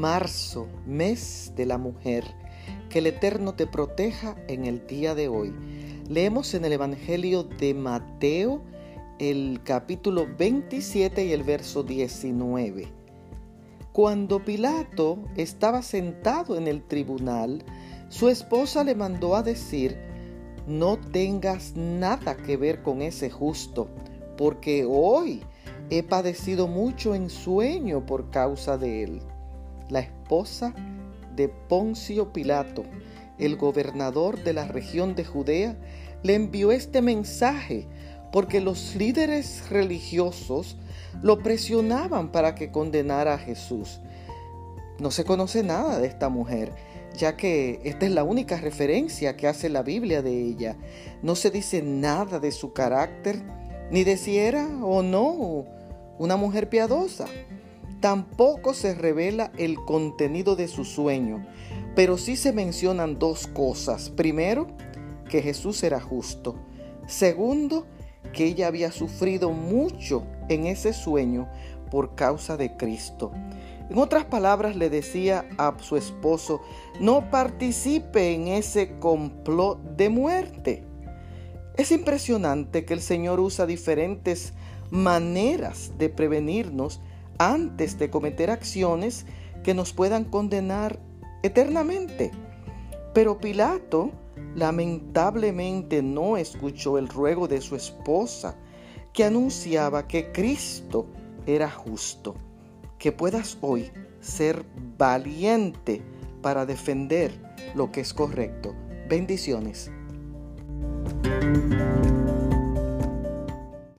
marzo, mes de la mujer. Que el Eterno te proteja en el día de hoy. Leemos en el Evangelio de Mateo el capítulo 27 y el verso 19. Cuando Pilato estaba sentado en el tribunal, su esposa le mandó a decir, no tengas nada que ver con ese justo, porque hoy he padecido mucho en sueño por causa de él. La esposa de Poncio Pilato, el gobernador de la región de Judea, le envió este mensaje porque los líderes religiosos lo presionaban para que condenara a Jesús. No se conoce nada de esta mujer, ya que esta es la única referencia que hace la Biblia de ella. No se dice nada de su carácter, ni de si era o no una mujer piadosa. Tampoco se revela el contenido de su sueño, pero sí se mencionan dos cosas. Primero, que Jesús era justo. Segundo, que ella había sufrido mucho en ese sueño por causa de Cristo. En otras palabras, le decía a su esposo, no participe en ese complot de muerte. Es impresionante que el Señor usa diferentes maneras de prevenirnos antes de cometer acciones que nos puedan condenar eternamente. Pero Pilato lamentablemente no escuchó el ruego de su esposa, que anunciaba que Cristo era justo. Que puedas hoy ser valiente para defender lo que es correcto. Bendiciones.